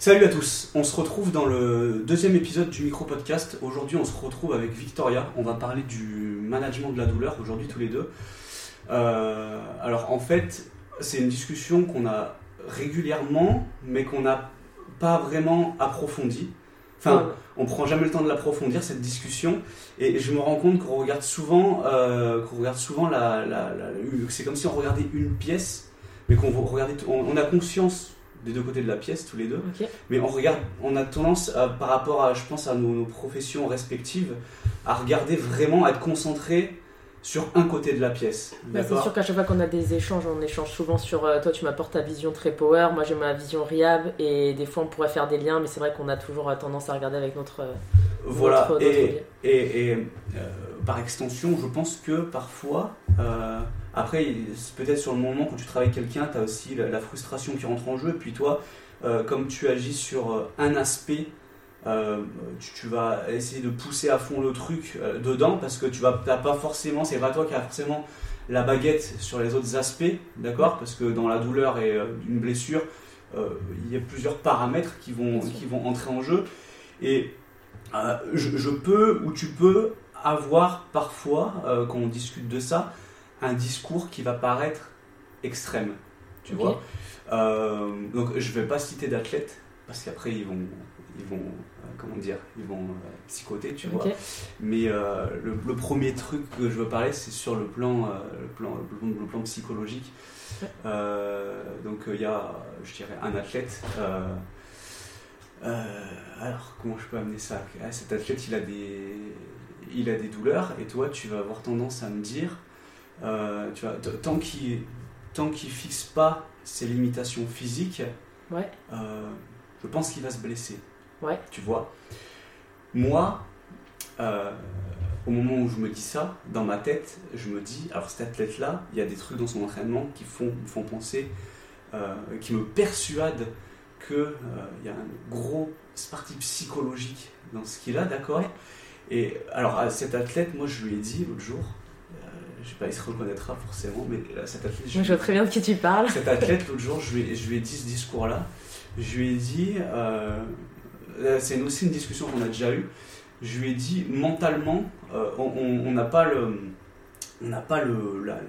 Salut à tous, on se retrouve dans le deuxième épisode du micro-podcast. Aujourd'hui, on se retrouve avec Victoria. On va parler du management de la douleur aujourd'hui tous les deux. Euh, alors en fait, c'est une discussion qu'on a régulièrement, mais qu'on n'a pas vraiment approfondie. Enfin, on prend jamais le temps de l'approfondir cette discussion, et je me rends compte qu'on regarde souvent, euh, qu'on regarde souvent la, la- la- c'est comme si on regardait une pièce, mais qu'on regardait, on, on a conscience des deux côtés de la pièce tous les deux, mais on regarde, on a tendance à- par rapport à, je pense, à nos, nos professions respectives, à regarder vraiment, à être concentré sur un côté de la pièce. Bah, c'est sûr qu'à chaque fois qu'on a des échanges, on échange souvent sur euh, toi tu m'apportes ta vision très power, moi j'ai ma vision Riab et des fois on pourrait faire des liens mais c'est vrai qu'on a toujours euh, tendance à regarder avec notre... euh, Voilà, Notre- et, notre biais. et, et, euh, par extension, je pense que parfois, euh, après, peut-être sur le moment quand tu travailles avec quelqu'un, tu as aussi la, la frustration qui rentre en jeu, et puis toi, euh, comme tu agis sur euh, un aspect, euh, tu, tu vas essayer de pousser à fond le truc dedans, parce que tu vas pas forcément, c'est pas toi qui as forcément la baguette sur les autres aspects, d'accord? Parce que dans la douleur et une blessure, il y a plusieurs paramètres qui vont, qui vont entrer en jeu. Et je, je peux ou tu peux avoir parfois, euh, quand on discute de ça, un discours qui va paraître extrême. Tu vois Euh, Donc je vais pas citer d'athlètes parce qu'après ils vont, ils vont, euh, comment dire, ils vont psychoter, tu vois. Mais le, le premier truc que je veux parler, c'est sur le plan, le plan, le plan, le plan psychologique. Donc il y a, je dirais, un athlète. alors comment je peux amener ça? Ah, Cet athlète, il a des, il a des douleurs, et toi, tu vas avoir tendance à me dire, euh, tu vois, tant qu'il, tant qu'il fixe pas ses limitations physiques, Ouais. euh, je pense qu'il va se blesser. Ouais. Tu vois? Moi, euh, au moment où je me dis ça, dans ma tête, je me dis, alors cet athlète-là, il y a des trucs dans son entraînement qui font, me font penser, qui me persuadent qu'il y a un gros parti psychologique dans ce qu'il a, d'accord? Ouais. Et alors, à cet athlète, moi, je lui ai dit l'autre jour, euh, je sais pas, il se reconnaîtra forcément, mais euh, cet athlète, je Moi, je vois très bien de qui tu parles. cet athlète, l'autre jour, je lui, ai, je lui ai dit ce discours-là. Je lui ai dit, euh, c'est aussi une discussion qu'on a déjà eue. Je lui ai dit, mentalement, euh, on- n'a pas le, on n'a pas le, la, la-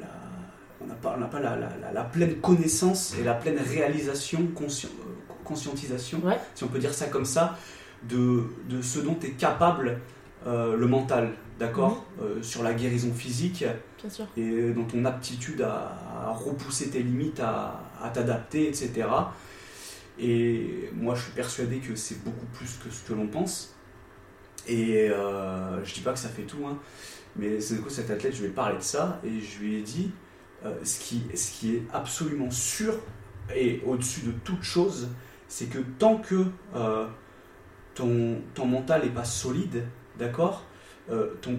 on n'a pas, on pas la, la- la- la pleine connaissance et la pleine réalisation, conscien- euh, conscientisation, Ouais. si on peut dire ça comme ça, de, de ce dont est capable euh, le mental, d'accord, Euh, sur la guérison physique Bien sûr. et dans ton aptitude à, à repousser tes limites, à, à t'adapter, etc. Et moi, je suis persuadé que c'est beaucoup plus que ce que l'on pense. Et euh, je dis pas que ça fait tout, hein, mais c'est coup cet athlète, je lui ai parlé de ça et je lui ai dit euh, ce, qui, ce qui est absolument sûr et au-dessus de toute chose, c'est que tant que ton, ton mental n'est pas solide, d'accord, euh, ton,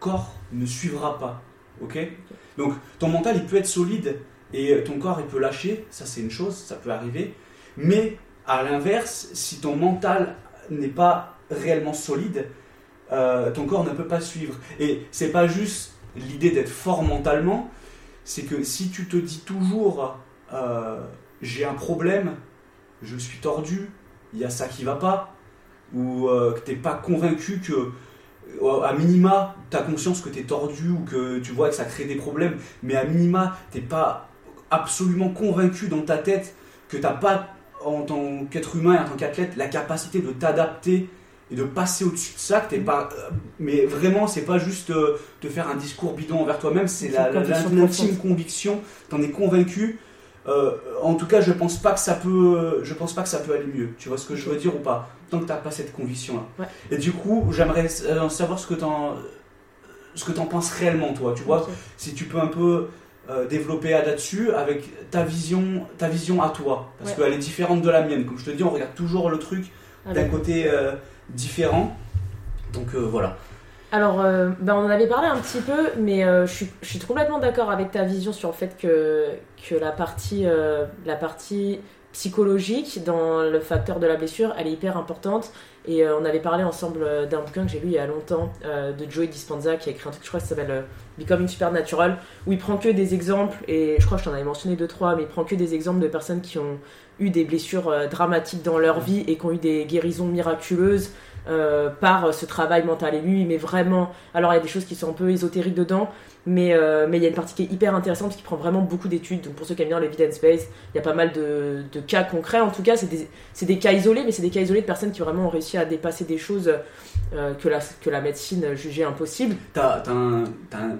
corps ne suivra pas. Ok Donc ton mental il peut être solide et ton corps il peut lâcher, ça c'est une chose, ça peut arriver. Mais à l'inverse, si ton mental n'est pas réellement solide, euh, ton corps ne peut pas suivre. Et c'est pas juste l'idée d'être fort mentalement, c'est que si tu te dis toujours euh, j'ai un problème, je suis tordu, il y a ça qui va pas, ou euh, que t'es pas convaincu que euh, à minima, tu as conscience que tu es tordu ou que tu vois que ça crée des problèmes, mais à minima, t'es pas absolument convaincu dans ta tête que tu pas, en tant qu'être humain et en tant qu'athlète, la capacité de t'adapter et de passer au-dessus de ça, que t'es pas, euh, mais vraiment, c'est pas juste euh, te faire un discours bidon envers toi-même, c'est conviction l'intime conviction, t'en es convaincu. Euh, en tout cas, je pense pas que ça peut, je pense pas que ça peut aller mieux. Tu vois ce que je veux dire ou pas? Tant que t'as pas cette conviction-là. Ouais. Et du coup, j'aimerais euh, savoir ce que t'en, ce que t'en penses réellement, toi. Tu vois, si tu peux un peu euh, développer là-dessus avec ta vision, ta vision à toi, parce Ouais. qu'elle est différente de la mienne. Comme je te dis, on regarde toujours le truc d'un Avec- côté euh, différent. Donc voilà. Alors, euh, ben, on en avait parlé un petit peu, mais euh, je, suis, je suis complètement d'accord avec ta vision sur le fait que, que la, partie, euh, la partie psychologique dans le facteur de la blessure, elle est hyper importante. Et on avait parlé ensemble d'un bouquin que j'ai lu il y a longtemps de Joey Dispenza qui a écrit un truc, je crois, qui s'appelle Becoming Supernatural, où il prend que des exemples, et je crois que je t'en avais mentionné deux, trois, mais il prend que des exemples de personnes qui ont eu des blessures dramatiques dans leur vie et qui ont eu des guérisons miraculeuses euh, par ce travail mental. Et lui, mais vraiment, alors il y a des choses qui sont un peu ésotériques dedans, mais euh, mais il y a une partie qui est hyper intéressante parce qu'il prend vraiment beaucoup d'études. Donc pour ceux qui aiment bien l'evidence base, il y a pas mal de, de cas concrets. En tout cas, c'est des, des cas isolés, mais c'est des cas isolés de personnes qui vraiment ont réussi à dépasser des choses euh, que, la, que la médecine jugeait impossible. T'as,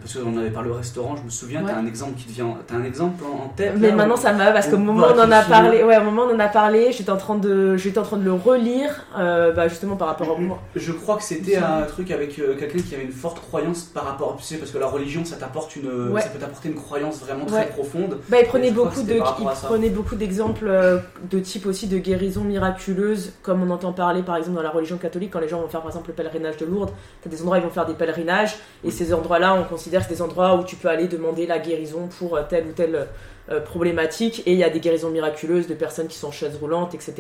parce qu'on avait parlé au restaurant, je me souviens, Ouais. t'as un exemple qui te vient, t'as un exemple en, en tête Mais là, maintenant ça me va parce qu'au moment où on en a parlé, ouais, au moment on en a parlé, j'étais en train de, j'étais en train de le relire, euh, bah, justement par rapport Je crois que c'était un truc avec euh, quelqu'un qui avait une forte croyance par rapport, tu sais, parce que la religion, ça t'apporte une, Ouais. ça peut t'apporter une croyance vraiment très Ouais. profonde. Bah, il prenait beaucoup de, il prenait beaucoup d'exemples euh, de type aussi de guérison miraculeuse, comme on entend parler par exemple dans la religion catholique quand les gens vont faire par exemple le pèlerinage de Lourdes. T'as des endroits où ils vont faire des pèlerinages et ces endroits-là, on considère que c'est des endroits où tu peux aller demander la guérison pour euh, telle ou telle euh, problématique. Et il y a des guérisons miraculeuses de personnes qui sont en chaise roulante, etc.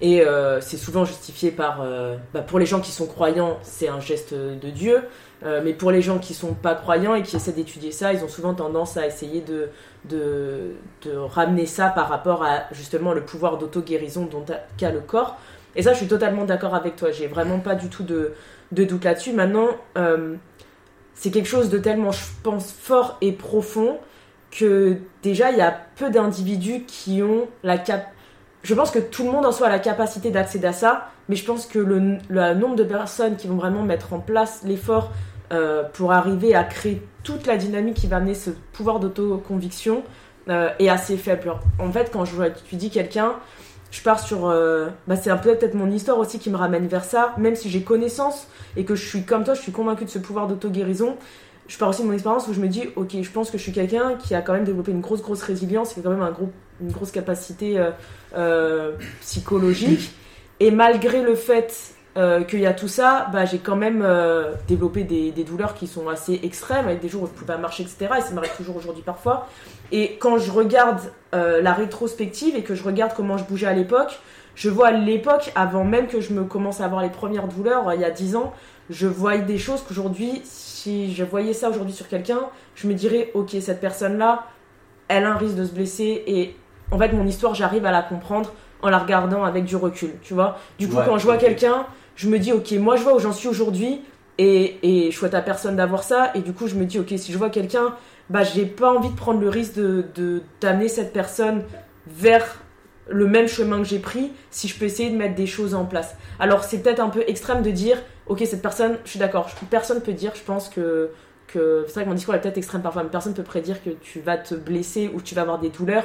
Et euh, c'est souvent justifié par, euh, bah, pour les gens qui sont croyants, c'est un geste de Dieu. Euh, mais pour les gens qui sont pas croyants et qui essaient d'étudier ça, ils ont souvent tendance à essayer de, ramener ça par rapport à justement le pouvoir d'auto-guérison qu'a le corps. Et ça, je suis totalement d'accord avec toi. J'ai vraiment pas du tout de, doute là-dessus. Maintenant, euh, c'est quelque chose de tellement, je pense, fort et profond que déjà, il y a peu d'individus qui ont la cap. Je pense que tout le monde en soi a la capacité d'accéder à ça, mais je pense que le, nombre de personnes qui vont vraiment mettre en place l'effort euh, pour arriver à créer toute la dynamique qui va amener ce pouvoir d'autoconviction euh, est assez faible. En fait, quand je dis quelqu'un, je pars sur. euh, bah, c'est peut-être mon histoire aussi qui me ramène vers ça, même si j'ai connaissance et que je suis comme toi, je suis convaincue de ce pouvoir d'auto-guérison. Je pars aussi de mon expérience où je me dis, ok, je pense que je suis quelqu'un qui a quand même développé une grosse, grosse résilience, qui a quand même un gros, une grosse capacité euh, euh, psychologique. Et malgré le fait euh, qu'il y a tout ça, bah, j'ai quand même développé des, des douleurs qui sont assez extrêmes, avec des jours où je ne pouvais pas marcher, etc. Et ça m'arrive toujours aujourd'hui parfois. Et quand je regarde la rétrospective et que je regarde comment je bougeais à l'époque, je vois l'époque, avant même que je me commence à avoir les premières douleurs, il y a 10 ans, je voyais des choses qu'aujourd'hui, si je voyais ça aujourd'hui sur quelqu'un, je me dirais, ok, cette personne-là, elle a un risque de se blesser. Et en fait, mon histoire, j'arrive à la comprendre en la regardant avec du recul, tu vois. Du coup, Ouais, quand je vois quelqu'un, je me dis, ok, moi je vois où j'en suis aujourd'hui, et, et je souhaite à personne d'avoir ça, et du coup, je me dis, ok, si je vois quelqu'un, bah, j'ai pas envie de prendre le risque de d'amener cette personne vers le même chemin que j'ai pris si je peux essayer de mettre des choses en place. Alors, c'est peut-être un peu extrême de dire, ok, cette personne, je suis d'accord, personne peut dire, je pense que. que c'est vrai que mon discours est peut-être extrême parfois, mais personne peut prédire que tu vas te blesser ou que tu vas avoir des douleurs.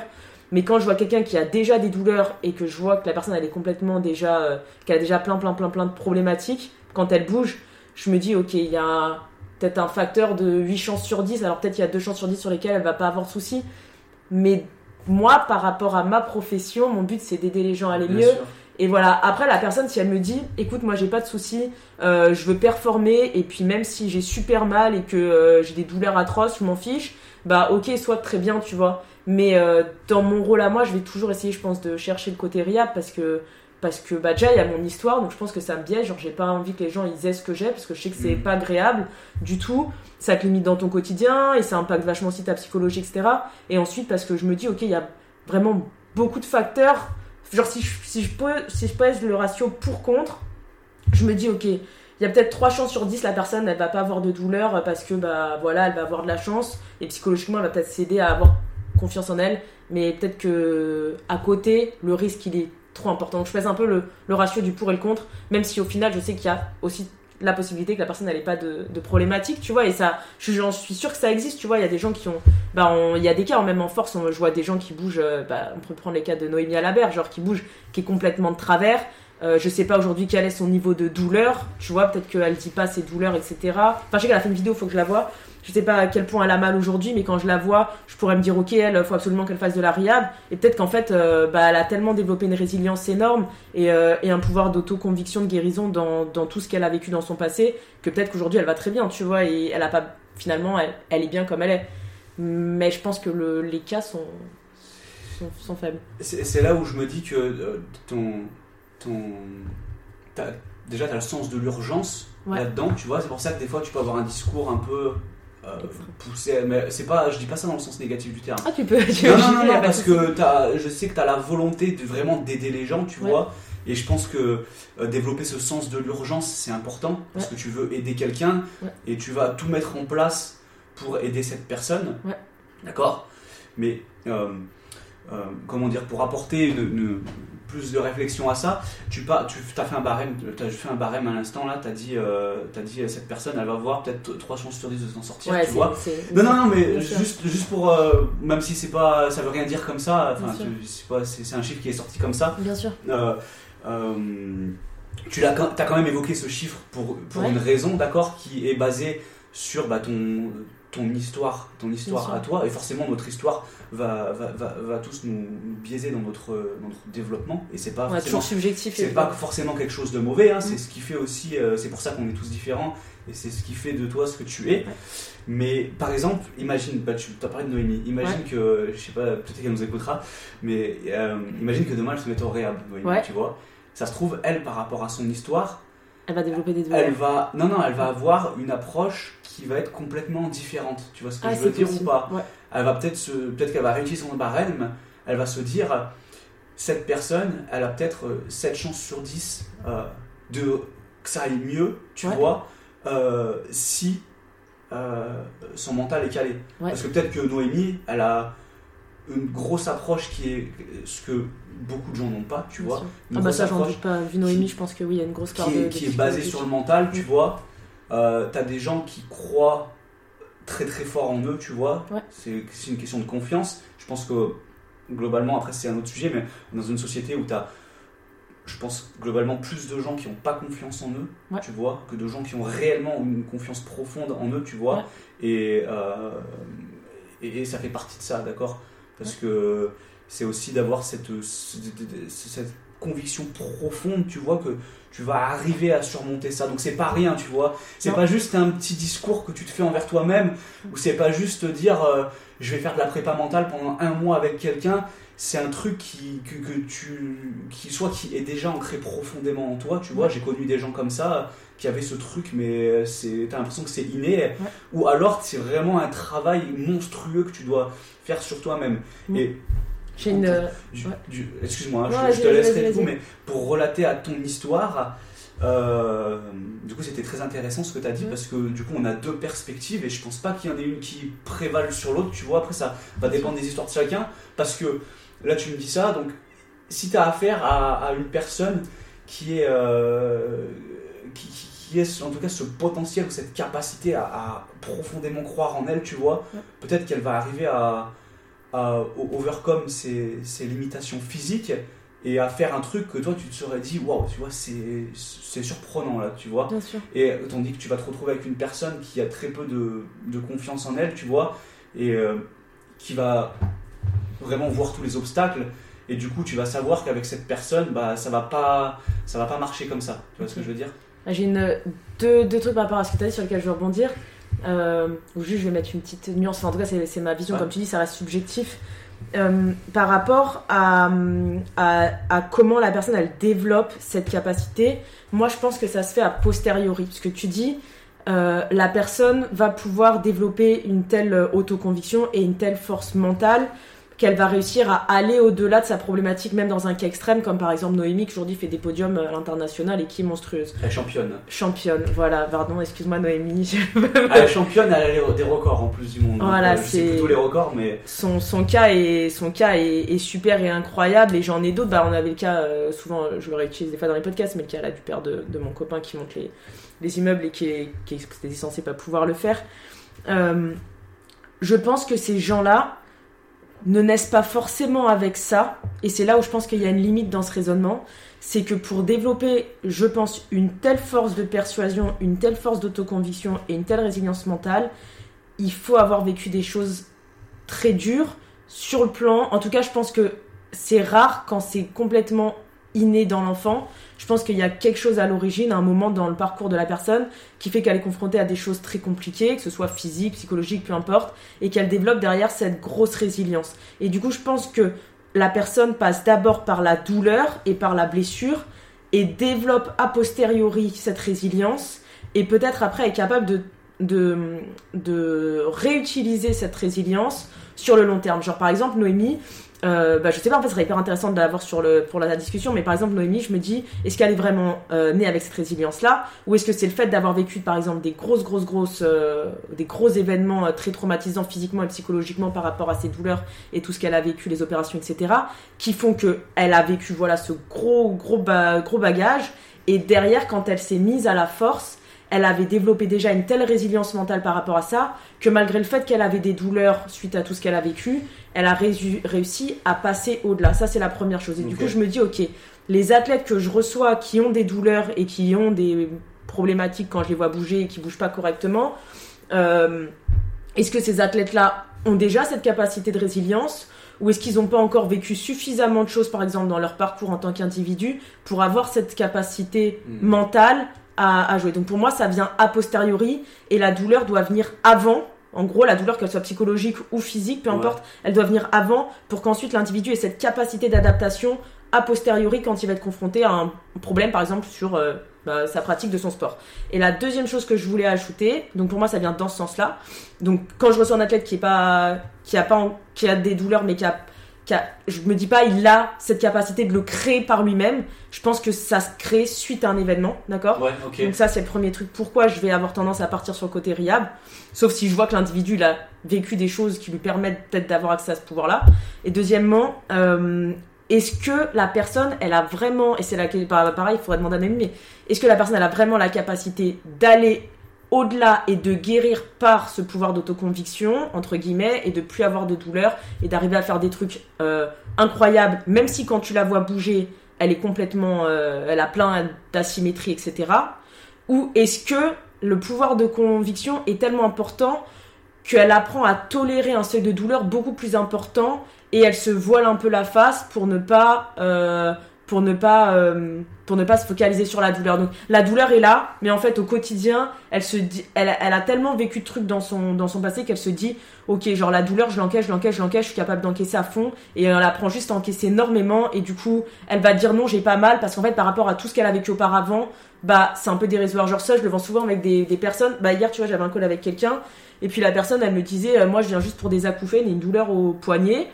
Mais quand je vois quelqu'un qui a déjà des douleurs et que je vois que la personne elle est complètement déjà, euh, qu'elle a déjà plein plein plein plein de problématiques, quand elle bouge, je me dis ok, il y a peut-être un facteur de 8 chances sur 10, alors peut-être il y a 2 chances sur 10 sur lesquelles elle va pas avoir de soucis. Mais moi, par rapport à ma profession, mon but c'est d'aider les gens à aller Bien mieux. sûr. Et voilà, après la personne, si elle me dit, écoute, moi j'ai pas de soucis, euh, je veux performer, et puis même si j'ai super mal et que euh, j'ai des douleurs atroces, je m'en fiche, bah ok, soit très bien, tu vois. Mais euh, dans mon rôle à moi, je vais toujours essayer, je pense, de chercher le côté riable parce que, parce que bah, déjà il y a mon histoire, donc je pense que ça me biaise, genre j'ai pas envie que les gens ils aient ce que j'ai parce que je sais que c'est Mhm. pas agréable du tout, ça te limite dans ton quotidien et ça impacte vachement aussi ta psychologie, etc. Et ensuite parce que je me dis, ok, il y a vraiment beaucoup de facteurs genre si je, si je peux si je pèse le ratio pour contre je me dis ok il y a peut-être 3 chances sur 10 la personne elle va pas avoir de douleur parce que bah voilà elle va avoir de la chance et psychologiquement elle va peut-être s'aider à avoir confiance en elle mais peut-être que à côté le risque il est trop important. Donc je pèse un peu le, le ratio du pour et le contre même si au final je sais qu'il y a aussi la possibilité que la personne n'ait pas de, de problématique tu vois et ça je- j'en suis sûre que ça existe tu vois il y a des gens qui ont bah il y a des cas hein, même en force on, je vois des gens qui bougent euh, bah, on peut prendre les cas de Noémie Alabert genre qui bouge qui est complètement de travers. Euh, je sais pas aujourd'hui quel est son niveau de douleur tu vois peut-être qu'elle dit pas ses douleurs etc enfin je sais qu'elle a fait une vidéo faut que je la vois je sais pas à quel point elle a mal aujourd'hui mais quand je la vois je pourrais me dire ok elle faut absolument qu'elle fasse de la rehab et peut-être qu'en fait euh, bah, elle a tellement développé une résilience énorme et, euh, et un pouvoir d'autoconviction de guérison dans, dans tout ce qu'elle a vécu dans son passé que peut-être qu'aujourd'hui elle va très bien tu vois et elle a pas finalement elle, elle est bien comme elle est mais je pense que le- les cas sont, sont, sont faibles C'est là où je me dis que euh, ton, ton, t'as- déjà, tu as le sens de l'urgence Ouais. là-dedans, tu vois. C'est pour ça que des fois, tu peux avoir un discours un peu euh, pousser. Mais c'est pas, je dis pas ça dans le sens négatif du terme. Ah, tu peux. Tu Non, non, non, non, parce que t'as- je sais que tu as la volonté de vraiment d'aider les gens, tu Ouais. vois. Et je pense que euh, développer ce sens de l'urgence, c'est important parce Ouais. que tu veux aider quelqu'un Ouais. et tu vas tout mettre en place pour aider cette personne. D'accord? Mais euh, euh, comment dire, pour apporter une, une- plus de réflexion à ça, tu, pas, tu as fait un barème, tu as fait un barème à l'instant là, tu as dit, euh, t'as dit cette personne, elle va avoir peut-être 3 chances sur 10 de s'en sortir, Ouais, tu vois. Non, non, non, mais juste, juste pour. euh, même si c'est pas, ça veut rien dire comme ça, enfin, c'est pas- c'est c'est un chiffre qui est sorti comme ça. Bien sûr. Euh, euh, tu as, as quand même évoqué ce chiffre pour, pour Ouais. une raison, d'accord, qui est basée sur bah, ton, ton histoire, ton histoire à toi, et forcément notre histoire va, va, va, va tous nous, nous biaiser dans notre, dans notre développement, et c'est pas Ouais, forcément subjectif. c'est pas forcément quelque chose de mauvais, hein, c'est Mm. ce qui fait aussi, euh, c'est pour ça qu'on est tous différents et c'est ce qui fait de toi ce que tu es. Ouais. Mais par exemple, imagine, bah, tu as parlé de Noémie, imagine que, je sais pas, peut-être qu'elle nous écoutera, mais euh, imagine que demain elle se mette au réhab, Noémie, tu vois. Ça se trouve, elle, par rapport à son histoire, Elle va développer des elle douleurs. va, non, non, elle va avoir une approche qui va être complètement différente. Tu vois ce que Ah, je veux dire possible. ou pas? Ouais. elle va peut-être se, peut-être qu'elle va réussir son barème, elle va se dire, cette personne, elle a peut-être euh, 7 chances sur 10 euh, de que ça aille mieux, tu Ouais. vois, euh, si euh, son mental est calé. Ouais. Parce que peut-être que Noémie, elle a une grosse approche qui est ce que beaucoup de gens n'ont pas, tu Bien vois. Ah bah ça j'en doute pas. Vu Noémie, qui- je pense que oui, il y a une grosse part qui est, de qui est basé psychologie. sur le mental, tu vois. Euh, T'as des gens qui croient très très fort en eux, tu vois. Ouais. C'est une question de confiance. Je pense que globalement, après c'est un autre sujet, mais dans une société où t'as, je pense globalement plus de gens qui n'ont pas confiance en eux, Ouais. tu vois, que de gens qui ont réellement une confiance profonde en eux, tu vois. Ouais. Et, euh, et, et ça fait partie de ça, d'accord Parce que c'est aussi d'avoir cette, cette, conviction profonde, tu vois, que tu vas arriver à surmonter ça. Donc c'est pas rien, tu vois. C'est pas juste un petit discours que tu te fais envers toi-même, ou c'est pas juste te dire euh, je vais faire de la prépa mentale pendant un mois avec quelqu'un. C'est un truc qui, que, que tu, qui soit qui est déjà ancré profondément en toi, tu vois. J'ai connu des gens comme ça qui avaient ce truc, mais c'est, t'as l'impression que c'est inné. Ou alors c'est vraiment un travail monstrueux que tu dois faire sur toi-même. Mm. Et J'ai une. euh, Ouais. excuse-moi, hein, je, te laisserai vas-y. mais pour relater à ton histoire, euh, du coup c'était très intéressant ce que tu as dit Mm. parce que du coup on a deux perspectives et je pense pas qu'il y en ait une qui prévale sur l'autre, tu vois, après ça va dépendre des histoires de chacun parce que là tu me dis ça, donc si tu as affaire à, à une personne qui est, euh, qui, qui- qui est en tout cas ce potentiel ou cette capacité à, à profondément croire en elle, tu vois, Ouais. peut-être qu'elle va arriver à, à overcome ses, ses limitations physiques et à faire un truc que toi tu te serais dit waouh tu vois c'est surprenant là tu vois. Bien sûr. et tandis que tu vas te retrouver avec une personne qui a très peu de, de confiance en elle tu vois et euh, qui va vraiment voir tous les obstacles. Et du coup tu vas savoir qu'avec cette personne bah ça va pas ça va pas marcher comme ça. Tu vois ce que je veux dire? J'ai une, deux, deux trucs par rapport à ce que tu as dit sur lesquels je veux rebondir. Euh, ou juste, je vais mettre une petite nuance. Enfin, en tout cas, c'est ma vision. Ouais. Comme tu dis, ça reste subjectif. Euh, par rapport à, à, à comment la personne elle développe cette capacité, moi je pense que ça se fait a posteriori. Parce que tu dis, euh, la personne va pouvoir développer une telle autoconviction et une telle force mentale qu'elle va réussir à aller au-delà de sa problématique, même dans un cas extrême, comme par exemple Noémie qui aujourd'hui fait des podiums à l'international et qui est monstrueuse. elle est championne Championne, voilà, pardon, excuse-moi Noémie. elle est championne elle a des records en plus du monde Voilà, euh, c'est- plutôt les records mais son, son cas, est, son cas est, est super et incroyable et j'en ai d'autres. Bah, on avait le cas, euh, souvent je le réutilise des fois dans les podcasts, mais le cas là du père de, de mon copain qui monte les, les immeubles et qui, est, qui était censé pas pouvoir le faire. Euh, je pense que ces gens-là ne naissent pas forcément avec ça et c'est là où je pense qu'il y a une limite dans ce raisonnement. C'est que pour développer, je pense, une telle force de persuasion, une telle force d'autoconviction et une telle résilience mentale, il faut avoir vécu des choses très dures sur le plan. En tout cas, je pense que c'est rare quand c'est complètement inné dans l'enfant. Je pense qu'il y a quelque chose à l'origine, un moment dans le parcours de la personne qui fait qu'elle est confrontée à des choses très compliquées, que ce soit physique, psychologique, peu importe, et qu'elle développe derrière cette grosse résilience. Et du coup, je pense que la personne passe d'abord par la douleur et par la blessure et développe a posteriori cette résilience et peut-être après est capable de de, de réutiliser cette résilience sur le long terme. Genre par exemple Noémie, euh, bah, je sais pas, en fait, ce serait hyper intéressant de l'avoir sur le, pour la discussion, mais par exemple, Noémie, je me dis, est-ce qu'elle est vraiment euh, née avec cette résilience-là? Ou est-ce que c'est le fait d'avoir vécu, par exemple, des grosses, grosses, grosses, euh, des gros événements euh, très traumatisants physiquement et psychologiquement par rapport à ses douleurs et tout ce qu'elle a vécu, les opérations, etc., qui font qu'elle a vécu, voilà, ce gros, gros, gros bagage, et derrière, quand elle s'est mise à la force, elle avait développé déjà une telle résilience mentale par rapport à ça que malgré le fait qu'elle avait des douleurs suite à tout ce qu'elle a vécu, elle a réussi à passer au-delà. Ça, c'est la première chose. Et du coup, je me dis, ok, les athlètes que je reçois qui ont des douleurs et qui ont des problématiques quand je les vois bouger et qui bougent pas correctement, euh, est-ce que ces athlètes-là ont déjà cette capacité de résilience ou est-ce qu'ils n'ont pas encore vécu suffisamment de choses, par exemple, dans leur parcours en tant qu'individu, pour avoir cette capacité hmm. mentale à, jouer? Donc pour moi, ça vient a posteriori et la douleur doit venir avant. En gros, la douleur, qu'elle soit psychologique ou physique, peu importe, elle doit venir avant pour qu'ensuite l'individu ait cette capacité d'adaptation a posteriori quand il va être confronté à un problème, par exemple, sur euh, bah, sa pratique de son sport. Et la deuxième chose que je voulais ajouter, donc pour moi, ça vient dans ce sens-là. Donc quand je reçois un athlète qui est pas, qui a pas, qui a des douleurs, mais qui a je me dis pas il a cette capacité de le créer par lui-même. Je pense que ça se crée suite à un événement, d'accord ouais, Donc ça c'est le premier truc. Pourquoi je vais avoir tendance à partir sur le côté riable? Sauf si je vois que l'individu a vécu des choses qui lui permettent peut-être d'avoir accès à ce pouvoir-là. Et deuxièmement, euh, est-ce que la personne, elle a vraiment, et c'est là pareil, il faudrait demander à même, mais est-ce que la personne, elle a vraiment la capacité d'aller au-delà et de guérir par ce pouvoir d'autoconviction, entre guillemets, et de plus avoir de douleur et d'arriver à faire des trucs euh, incroyables, même si quand tu la vois bouger, elle est complètement, euh, elle a plein d'asymétrie, etc. Ou est-ce que le pouvoir de conviction est tellement important qu'elle apprend à tolérer un seuil de douleur beaucoup plus important et elle se voile un peu la face pour ne pas euh, pour ne pas euh, pour ne pas se focaliser sur la douleur. Donc la douleur est là, mais en fait au quotidien, elle se dit, elle, elle a tellement vécu de trucs dans son dans son passé qu'elle se dit, ok, genre la douleur, je l'encaisse, je l'encaisse, je l'encaisse, je suis capable d'encaisser à fond, et elle apprend juste à encaisser énormément, et du coup, elle va dire non, j'ai pas mal, parce qu'en fait par rapport à tout ce qu'elle a vécu auparavant, bah c'est un peu dérisoire. Genre ça, je le vends souvent avec des, des personnes. Bah hier, tu vois, j'avais un call avec quelqu'un, et puis la personne, elle me disait, euh, moi je viens juste pour des acouphènes et une douleur au poignet.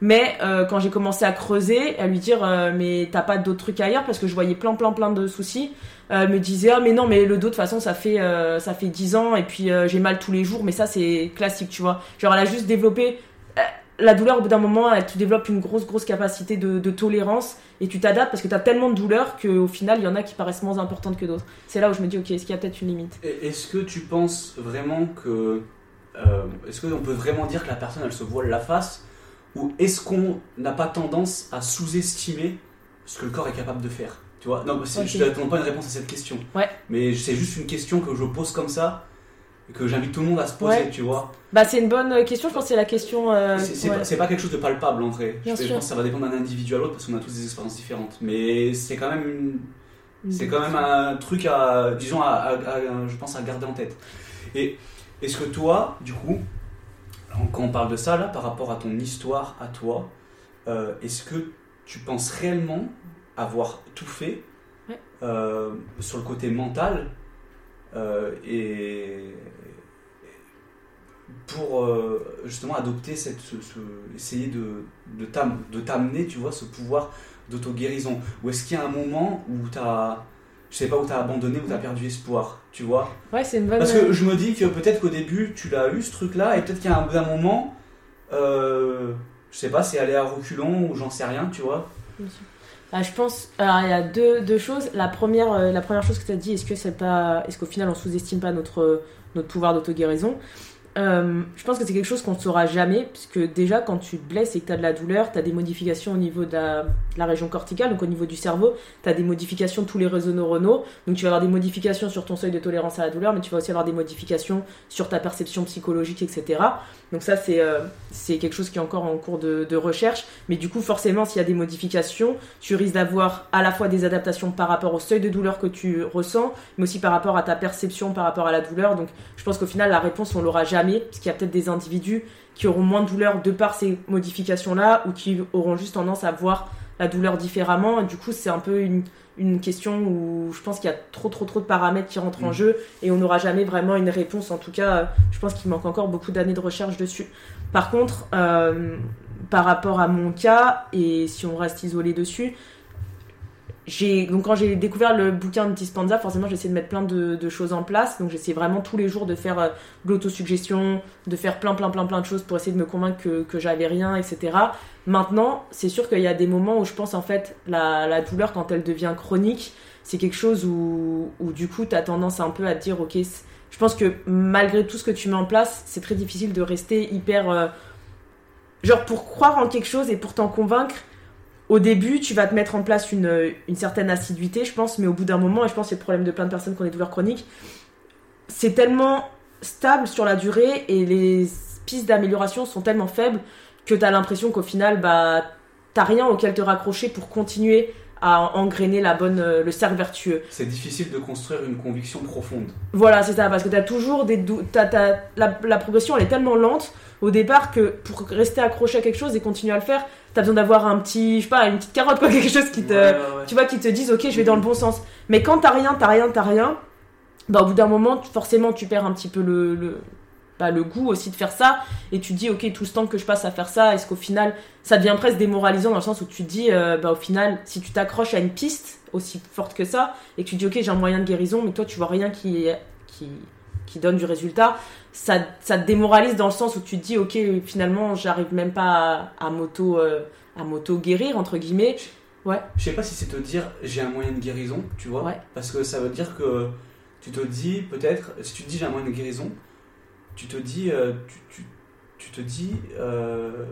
Mais euh, quand j'ai commencé à creuser, à lui dire euh, mais t'as pas d'autres trucs ailleurs parce que je voyais plein plein plein de soucis. Euh, elle me disait ah mais non mais le dos de toute façon ça fait ça fait 10 ans et puis j'ai mal tous les jours mais ça c'est classique tu vois. Genre elle a juste développé la douleur au bout d'un moment elle, tu développes une grosse grosse capacité de, tolérance et tu t'adaptes parce que t'as tellement de douleur qu'au final il y en a qui paraissent moins importantes que d'autres. C'est là où je me dis ok est-ce qu'il y a peut-être une limite? Est-ce que tu penses vraiment que est-ce qu'on peut vraiment dire que la personne elle se voile la face? Ou est-ce qu'on n'a pas tendance à sous-estimer ce que le corps est capable de faire? Tu vois? Non, je ne t'attends pas une réponse à cette question. Ouais. Mais c'est juste une question que je pose comme ça et que j'invite tout le monde à se poser, tu vois. Bah, c'est une bonne euh, question, je pense que c'est la question. Euh, c'est pas, quelque chose de palpable en vrai. je, pense que ça va dépendre d'un individu à l'autre parce qu'on a tous des expériences différentes. Mais c'est quand même C'est quand même un truc à, disons, à, je pense, à garder en tête. Et est-ce que toi, du coup, quand on parle de ça, là, par rapport à ton histoire, à toi, euh, est-ce que tu penses réellement avoir tout fait euh, sur le côté mental euh, et pour justement adopter cette, essayer de, de t'amener, tu vois, ce pouvoir d'auto-guérison? Ou est-ce qu'il y a un moment où tu as je sais pas où t'as abandonné, où t'as perdu espoir, tu vois. Ouais, c'est une bonne. Parce que je me dis que peut-être qu'au début tu l'as eu ce truc-là, et peut-être y a un, moment, euh, je sais pas, c'est aller à reculons ou j'en sais rien, tu vois. Ah, je pense. Alors il y a deux, deux choses. La première, euh, la première chose que tu as dit, est-ce que c'est pas, est-ce qu'au final on sous-estime pas notre notre pouvoir d'auto-guérison? Euh, je pense que c'est quelque chose qu'on ne saura jamais, puisque déjà quand tu te blesses et que tu as de la douleur, tu as des modifications au niveau de la, région corticale, donc au niveau du cerveau, tu as des modifications de tous les réseaux neuronaux, donc tu vas avoir des modifications sur ton seuil de tolérance à la douleur, mais tu vas aussi avoir des modifications sur ta perception psychologique, etc. Donc ça c'est euh, quelque chose qui est encore en cours de, de recherche, mais du coup forcément s'il y a des modifications, tu risques d'avoir à la fois des adaptations par rapport au seuil de douleur que tu ressens, mais aussi par rapport à ta perception par rapport à la douleur, donc je pense qu'au final la réponse on l'aura jamais parce qu'il y a peut-être des individus qui auront moins de douleur de par ces modifications-là, ou qui auront juste tendance à voir la douleur différemment. Du coup, c'est un peu une, une question où je pense qu'il y a trop trop trop de paramètres qui rentrent en Mm. jeu et on n'aura jamais vraiment une réponse. En tout cas, je pense qu'il manque encore beaucoup d'années de recherche dessus. Par contre, euh, par rapport à mon cas, et si on reste isolé dessus, donc quand j'ai découvert le bouquin de Dispenza, forcément j'essaie de mettre plein de, choses en place. Donc j'essaie vraiment tous les jours de faire euh, de l'autosuggestion, de faire plein plein plein plein de choses pour essayer de me convaincre que, j'avais rien, etc. Maintenant, c'est sûr qu'il y a des moments où je pense en fait la, douleur quand elle devient chronique, c'est quelque chose où, du coup tu as tendance un peu à te dire ok, je pense que malgré tout ce que tu mets en place, c'est très difficile de rester hyper euh, genre pour croire en quelque chose et pour t'en convaincre. Au début, tu vas te mettre en place une, certaine assiduité, je pense, mais au bout d'un moment, et je pense que c'est le problème de plein de personnes qui ont des douleurs chroniques, c'est tellement stable sur la durée et les pistes d'amélioration sont tellement faibles que tu as l'impression qu'au final, bah, t'as rien auquel te raccrocher pour continuer à engrainer la bonne, euh, le cercle vertueux. C'est difficile de construire une conviction profonde. Voilà, c'est ça, parce que t'as toujours des dou- t'as- t'as- la, la progression elle est tellement lente au départ que pour rester accroché à quelque chose et continuer à le faire, t'as besoin d'avoir un petit, je sais pas, une petite carotte, quoi, quelque chose qui te, Ouais, ouais, ouais. tu vois, qui te disent ok, je vais dans le bon sens. Mais quand t'as rien, t'as rien, t'as rien, bah au bout d'un moment, tu- forcément, tu perds un petit peu le, le, bah, le goût aussi de faire ça et tu dis ok, tout ce temps que je passe à faire ça, est-ce qu'au final, ça devient presque démoralisant dans le sens où tu te dis, euh, bah au final, si tu t'accroches à une piste aussi forte que ça et que tu dis ok, j'ai un moyen de guérison, mais toi tu vois rien qui, qui, qui donne du résultat, ça, ça te démoralise dans le sens où tu te dis ok, finalement, j'arrive même pas à, à moto, euh, à moto guérir entre guillemets. Je sais pas si c'est te dire j'ai un moyen de guérison, tu vois. Ouais. Parce que ça veut dire que tu te dis peut-être, si tu te dis j'ai un moyen de guérison, tu te dis, euh, tu, tu- tu te dis, euh,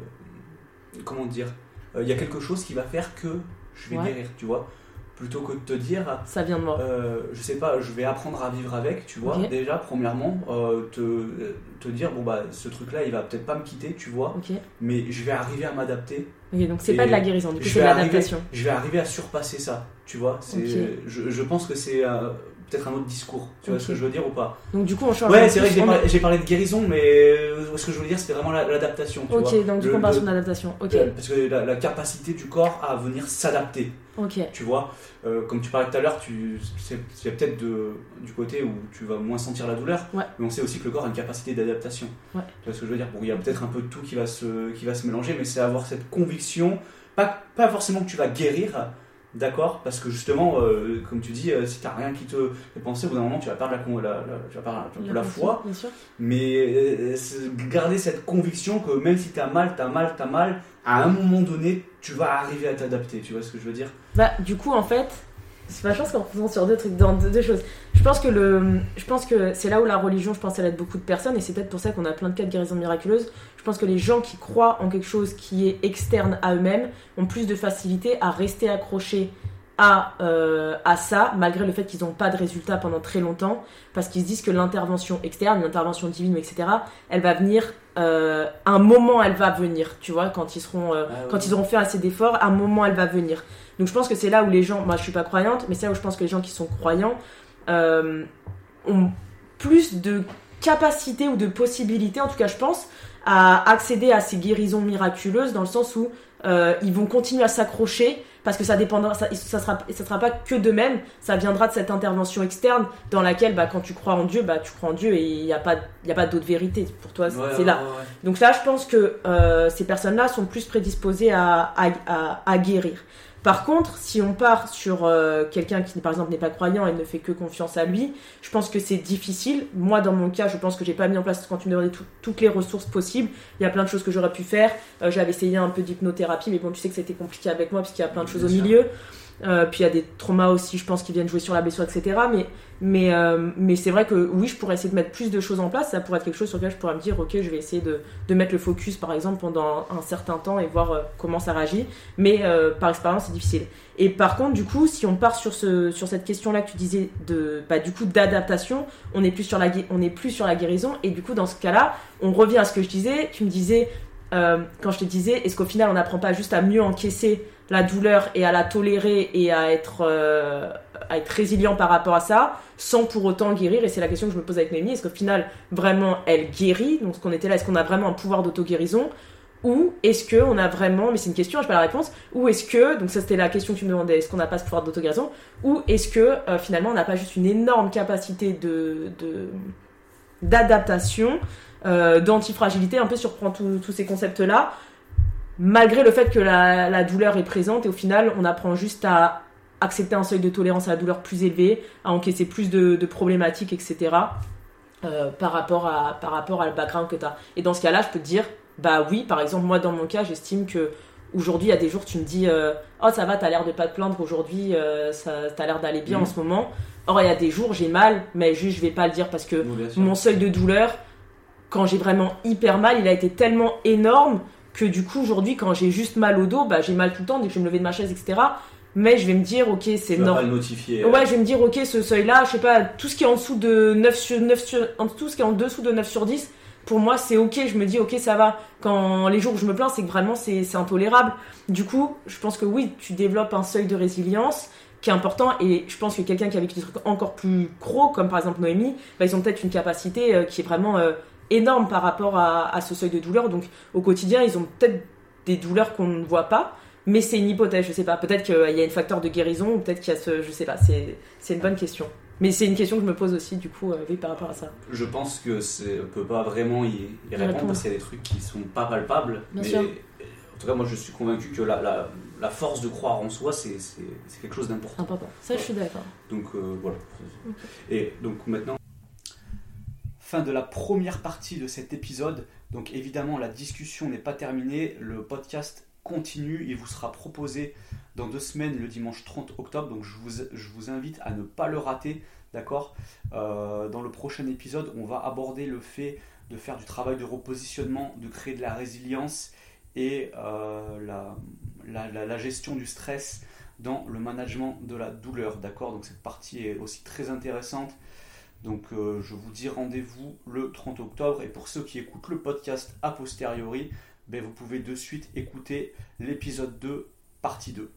comment dire, euh, il y a quelque chose qui va faire que je vais Ouais. guérir, tu vois. Plutôt que de te dire, Ça vient de moi. je sais pas, je vais apprendre à vivre avec, tu vois. Déjà, premièrement, te, te dire, bon bah ce truc-là, il va peut-être pas me quitter, tu vois, mais je vais arriver à m'adapter donc c'est pas de la guérison, du coup je c'est de vais arriver- l'adaptation. je vais arriver à surpasser ça, tu vois. Je, je pense que c'est peut-être un autre discours, tu vois ce que je veux dire ou pas Donc du coup on change. Ouais, c'est vrai que j'ai parlé, de guérison, mais euh, ce que je voulais dire, c'était vraiment la- l'adaptation, vois. Ok, donc du coup on parle l'adaptation. Ok, Euh, Parce que la, la capacité du corps à venir s'adapter, ok. tu vois. Euh, comme tu parlais tout à l'heure, tu, c'est, peut-être du côté où tu vas moins sentir la douleur, Ouais. mais on sait aussi que le corps a une capacité d'adaptation. Ouais. Tu vois ce que je veux dire? Bon, il y a peut-être un peu de tout qui va se, qui va se mélanger, mais c'est avoir cette conviction, pas, pas forcément que tu vas guérir, d'accord Parce que justement, euh, comme tu dis, euh, si t'as rien qui te fait penser, au bout d'un moment, tu vas perdre la, la, la- tu vas perdre la foi, Bien sûr. mais euh, garder cette conviction que même si t'as mal, t'as mal, t'as mal, à un moment donné, tu vas arriver à t'adapter, tu vois ce que je veux dire? Bah du coup en fait, c'est je pense qu'on représente sur deux trucs, dans deux choses. Je pense que le, je pense que c'est là où la religion, je pense, elle aide beaucoup de personnes et c'est peut-être pour ça qu'on a plein de cas de guérison miraculeuse. Je pense que les gens qui croient en quelque chose qui est externe à eux-mêmes ont plus de facilité à rester accrochés à, euh, à ça, malgré le fait qu'ils n'ont pas de résultat pendant très longtemps, parce qu'ils se disent que l'intervention externe, l'intervention divine, etc., elle va venir, euh, un moment elle va venir, tu vois, quand ils seront, euh, Ah ouais. quand ils auront fait assez d'efforts, un moment elle va venir. Donc je pense que c'est là où les gens, moi je suis pas croyante, mais c'est là où je pense que les gens qui sont croyants euh, ont plus de capacité ou de possibilité, en tout cas je pense, à accéder à ces guérisons miraculeuses dans le sens où euh, ils vont continuer à s'accrocher parce que ça dépendra, ça, ça sera, ça sera pas que d'eux-mêmes, ça viendra de cette intervention externe dans laquelle, bah, quand tu crois en Dieu, bah, tu crois en Dieu et il n'y a pas, il y a pas d'autre vérité pour toi, Ouais, c'est ouais, là. ouais. Donc là, je pense que euh, ces personnes-là sont plus prédisposées à, à, à- à guérir. Par contre, si on part sur euh, quelqu'un qui, par exemple, n'est pas croyant et ne fait que confiance à lui, je pense que c'est difficile. Moi, dans mon cas, je pense que j'ai pas mis en place, quand tu me demandais tout- toutes les ressources possibles, il y a plein de choses que j'aurais pu faire. Euh, J'avais essayé un peu d'hypnothérapie, mais bon, tu sais que c'était compliqué avec moi, puisqu'il y a plein de choses au sûr. milieu. Euh, puis il y a des traumas aussi, je pense, qui viennent jouer sur la blessure, etc. Euh, mais c'est vrai que oui, je pourrais essayer de mettre plus de choses en place. Ça pourrait être quelque chose sur lequel je pourrais me dire, ok, je vais essayer de, mettre le focus, par exemple, pendant un certain temps et voir euh, comment ça réagit. Mais par expérience, c'est difficile. Et par contre, du coup, si on part sur, ce, sur cette question-là que tu disais bah, du coup, d'adaptation, on est plus sur la, guérison. Et du coup, dans ce cas-là, on revient à ce que je disais. Tu me disais, quand je te disais, est-ce qu'au final, on n'apprend pas juste à mieux encaisser la douleur et à la tolérer et à être, euh, à être résilient par rapport à ça, sans pour autant guérir. Et c'est la question que je me pose avec Noémie. Est-ce qu'au final, vraiment, elle guérit? Donc, ce qu'on était là, est-ce qu'on a vraiment un pouvoir d'auto-guérison? Ou est-ce que on a vraiment, mais c'est une question, je n'ai pas la réponse, ou est-ce que, donc ça c'était la question que tu me demandais, est-ce qu'on n'a pas ce pouvoir d'autoguérison, ou est-ce que euh, finalement on n'a pas juste une énorme capacité d'adaptation, euh, d'antifragilité, un peu surprend tous ces concepts-là, malgré le fait que la, douleur est présente et au final on apprend juste à accepter un seuil de tolérance à la douleur plus élevé, à encaisser plus de, problématiques, etc. Euh, par, rapport à, par rapport à le background que tu as. Et dans ce cas-là, je peux te dire, bah oui, par exemple, moi dans mon cas, j'estime que aujourd'hui, il y a des jours, tu me dis euh, Oh, ça va, t'as l'air de pas te plaindre aujourd'hui, euh, ça t'as l'air d'aller bien en ce moment. Or, il y a des jours, j'ai mal, mais juste, je vais pas le dire parce que mon seuil de douleur, quand j'ai vraiment hyper mal, il a été tellement énorme que du coup, aujourd'hui, quand j'ai juste mal au dos, bah, j'ai mal tout le temps dès que je vais me lever de ma chaise, etc. Mais je vais me dire, ok, c'est normal. notifier. Ouais, je vais me dire, ok, ce seuil-là, je sais pas, tout ce qui est en dessous de 9 sur 9 sur, tout ce qui est en dessous de 9 sur 10, pour moi, c'est ok. Je me dis, ok, ça va. Quand les jours où je me plains, c'est que vraiment, c'est intolérable. Du coup, je pense que oui, tu développes un seuil de résilience qui est important. Et je pense que quelqu'un qui a vécu des trucs encore plus gros, comme par exemple Noémie, bah, ils ont peut-être une capacité euh, qui est vraiment euh, énorme par rapport à, ce seuil de douleur. Donc, au quotidien, ils ont peut-être des douleurs qu'on ne voit pas. Mais c'est une hypothèse, je sais pas. Peut-être qu'il y a un facteur de guérison, ou peut-être qu'il y a ce. Je sais pas, c'est une bonne question. Mais c'est une question que je me pose aussi, du coup, euh, par rapport à ça. Je pense que c'est peut pas vraiment y, répondre, parce qu'il y a des trucs qui sont pas palpables. mais en tout cas, moi, je suis convaincu que la, la, force de croire en soi, c'est quelque chose d'important. Important. Ça, je suis d'accord. Donc euh, voilà. Et donc maintenant, fin de la première partie de cet épisode. Donc évidemment, la discussion n'est pas terminée. Le podcast continue. Il vous sera proposé dans deux semaines, le dimanche 30 octobre. Donc je vous, je vous invite à ne pas le rater. D'accord? Euh, Dans le prochain épisode, on va aborder le fait de faire du travail de repositionnement, de créer de la résilience et euh, la, la, gestion du stress dans le management de la douleur. D'accord? Donc cette partie est aussi très intéressante. Donc euh, je vous dis rendez-vous le 30 octobre. Et pour ceux qui écoutent le podcast a posteriori, ben, vous pouvez de suite écouter l'épisode 2, partie 2.